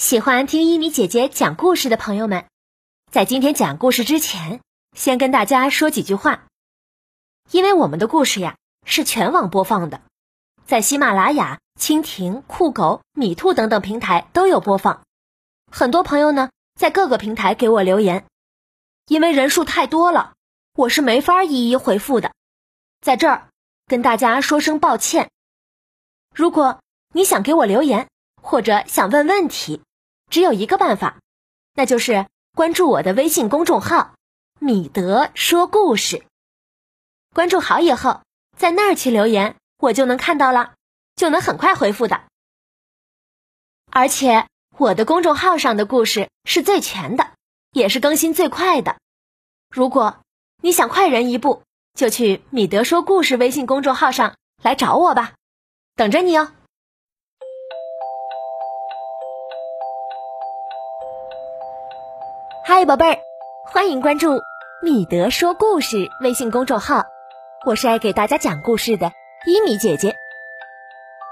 喜欢听一米姐姐讲故事的朋友们，在今天讲故事之前，先跟大家说几句话。因为我们的故事呀是全网播放的，在喜马拉雅、蜻蜓、酷狗、米兔等等平台都有播放。很多朋友呢在各个平台给我留言，因为人数太多了，我是没法一一回复的，在这儿跟大家说声抱歉。如果你想给我留言，或者想问问题。只有一个办法，那就是关注我的微信公众号“米德说故事”。关注好以后，在那儿去留言，我就能看到了，就能很快回复的。而且我的公众号上的故事是最全的，也是更新最快的。如果你想快人一步，就去“米德说故事”微信公众号上来找我吧，等着你哦。嗨，宝贝儿，欢迎关注“米德说故事”微信公众号，我是爱给大家讲故事的伊米姐姐。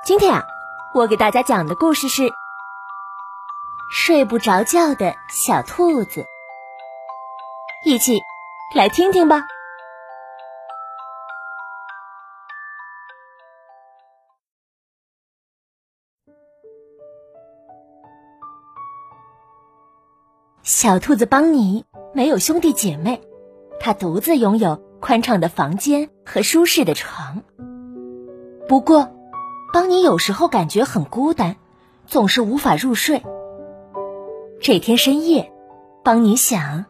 今天啊，我给大家讲的故事是《睡不着觉的小兔子》，一起来听听吧。小兔子邦尼没有兄弟姐妹，他独自拥有宽敞的房间和舒适的床。不过，邦尼有时候感觉很孤单，总是无法入睡。这天深夜，邦尼想：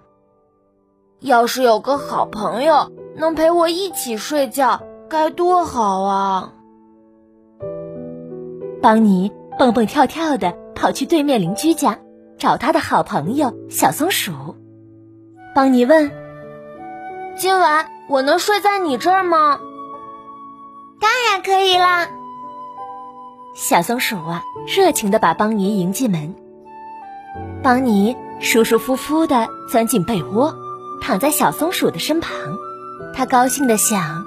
要是有个好朋友能陪我一起睡觉，该多好啊！邦尼蹦蹦跳跳的跑去对面邻居家。找他的好朋友小松鼠，邦尼问：“今晚我能睡在你这儿吗？”“当然可以啦！”小松鼠啊，热情的把邦尼迎进门。邦尼舒舒服服的钻进被窝，躺在小松鼠的身旁。他高兴的想：“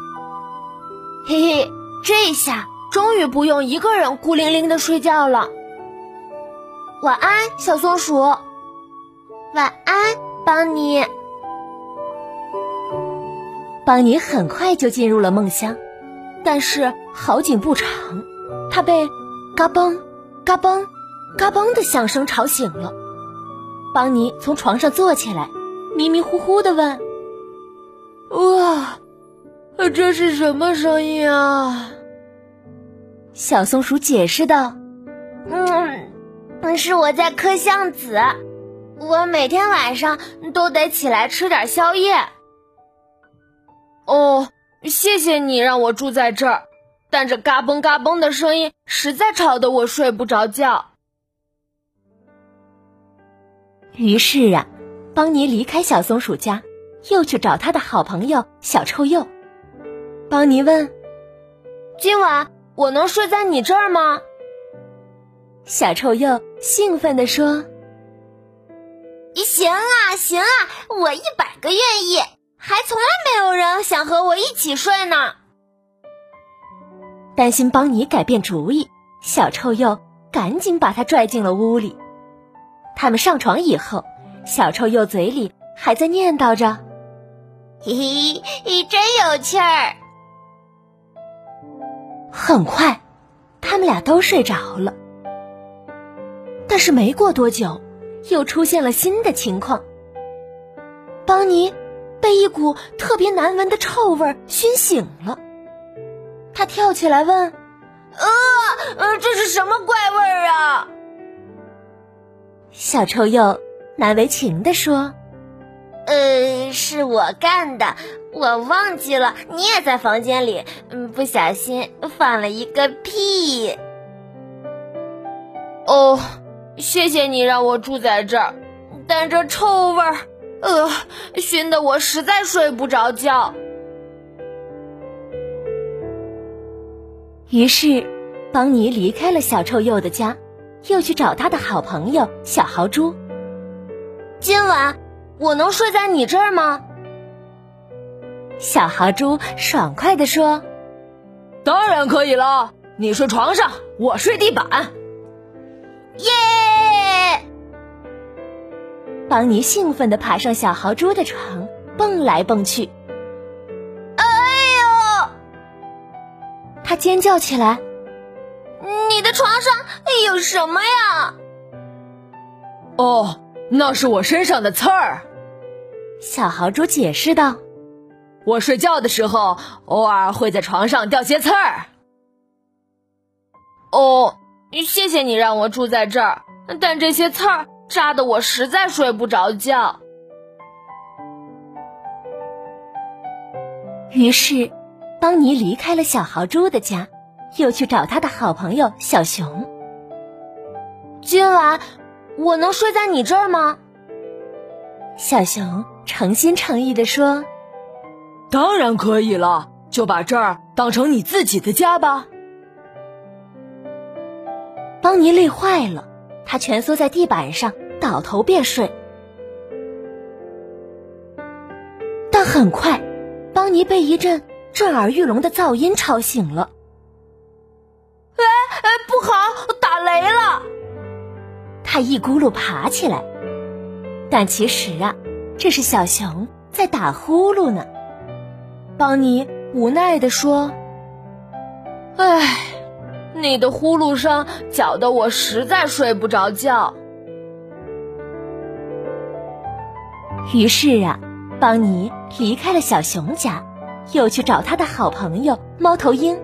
嘿嘿，这下终于不用一个人孤零零的睡觉了。”晚安，小松鼠。晚安，邦尼。邦尼很快就进入了梦乡，但是好景不长，他被嘎嘣、嘎嘣、嘎嘣的响声吵醒了。邦尼从床上坐起来，迷迷糊糊的问：“哇，这是什么声音啊？”小松鼠解释道：“嗯。”是我在嗑橡子，我每天晚上都得起来吃点宵夜。哦，谢谢你让我住在这儿，但这嘎嘣嘎嘣的声音实在吵得我睡不着觉。于是啊，邦尼离开小松鼠家，又去找他的好朋友小臭鼬。邦尼问：“今晚我能睡在你这儿吗？”小臭鼬兴奋地说：“行啊，行啊，我一百个愿意！还从来没有人想和我一起睡呢。”担心邦尼改变主意，小臭鼬赶紧把他拽进了屋里。他们上床以后，小臭鼬嘴里还在念叨着：“嘿嘿，你真有趣儿。”很快，他们俩都睡着了。但是没过多久，又出现了新的情况。邦尼被一股特别难闻的臭味熏醒了，他跳起来问：“呃呃，这是什么怪味啊？”小臭鼬难为情地说：“呃，是我干的，我忘记了，你也在房间里，嗯，不小心放了一个屁。”哦。谢谢你让我住在这儿，但这臭味儿，呃，熏得我实在睡不着觉。于是，邦尼离开了小臭鼬的家，又去找他的好朋友小豪猪。今晚我能睡在你这儿吗？小豪猪爽快地说：“当然可以了，你睡床上，我睡地板。”耶！邦尼兴奋地爬上小豪猪的床，蹦来蹦去。哎呦！他尖叫起来：“你的床上有什么呀？”哦，那是我身上的刺儿。小豪猪解释道：“我睡觉的时候，偶尔会在床上掉些刺儿。”哦，谢谢你让我住在这儿，但这些刺儿。扎得我实在睡不着觉。于是，邦尼离开了小豪猪的家，又去找他的好朋友小熊。今晚我能睡在你这儿吗？小熊诚心诚意的说：“当然可以了，就把这儿当成你自己的家吧。”邦尼累坏了。他蜷缩在地板上，倒头便睡。但很快，邦尼被一阵震耳欲聋的噪音吵醒了。哎哎，不好，打雷了！他一咕噜爬起来，但其实啊，这是小熊在打呼噜呢。邦尼无奈地说：“唉。”你的呼噜声搅得我实在睡不着觉。于是啊，邦尼离开了小熊家，又去找他的好朋友猫头鹰。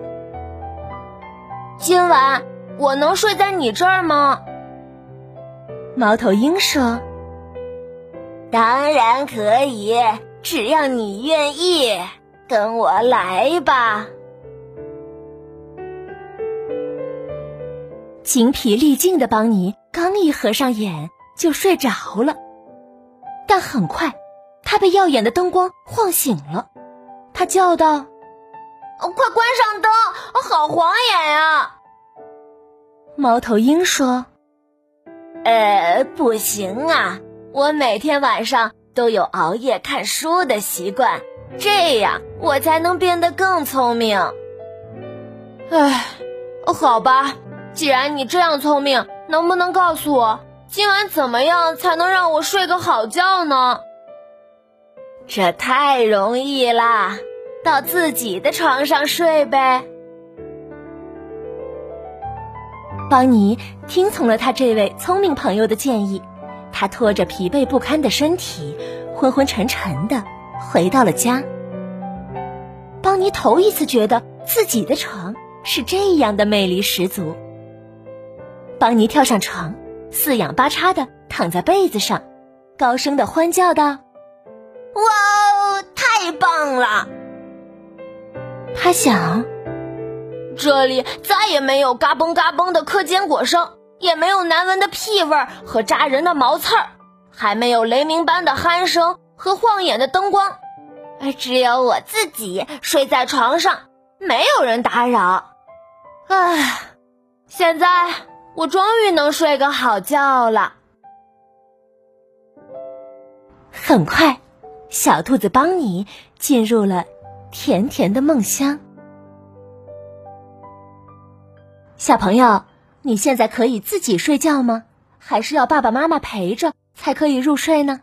今晚我能睡在你这儿吗？猫头鹰说：“当然可以，只要你愿意，跟我来吧。”精疲力尽的邦尼刚一合上眼就睡着了，但很快他被耀眼的灯光晃醒了。他叫道：“快关上灯，好晃眼呀！”猫头鹰说：“呃，不行啊，我每天晚上都有熬夜看书的习惯，这样我才能变得更聪明。”唉，好吧。既然你这样聪明，能不能告诉我今晚怎么样才能让我睡个好觉呢？这太容易啦，到自己的床上睡呗。邦尼听从了他这位聪明朋友的建议，他拖着疲惫不堪的身体，昏昏沉沉的回到了家。邦尼头一次觉得自己的床是这样的魅力十足。邦尼跳上床，四仰八叉的躺在被子上，高声的欢叫道：“哇哦，太棒了！”他想，这里再也没有嘎嘣嘎嘣的嗑坚果声，也没有难闻的屁味和扎人的毛刺儿，还没有雷鸣般的鼾声和晃眼的灯光，而只有我自己睡在床上，没有人打扰。唉，现在。我终于能睡个好觉了。很快，小兔子邦尼进入了甜甜的梦乡。小朋友，你现在可以自己睡觉吗？还是要爸爸妈妈陪着才可以入睡呢？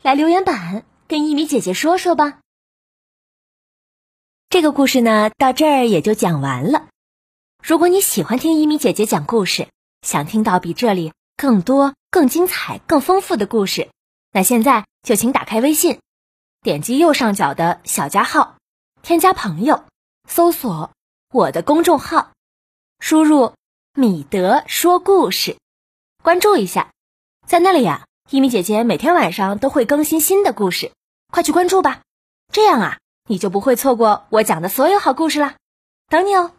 来留言板跟一米姐姐说说吧。这个故事呢，到这儿也就讲完了。如果你喜欢听一米姐姐讲故事，想听到比这里更多、更精彩、更丰富的故事，那现在就请打开微信，点击右上角的小加号，添加朋友，搜索我的公众号，输入“米德说故事”，关注一下，在那里呀，一米姐姐每天晚上都会更新新的故事，快去关注吧，这样啊，你就不会错过我讲的所有好故事啦，等你哦。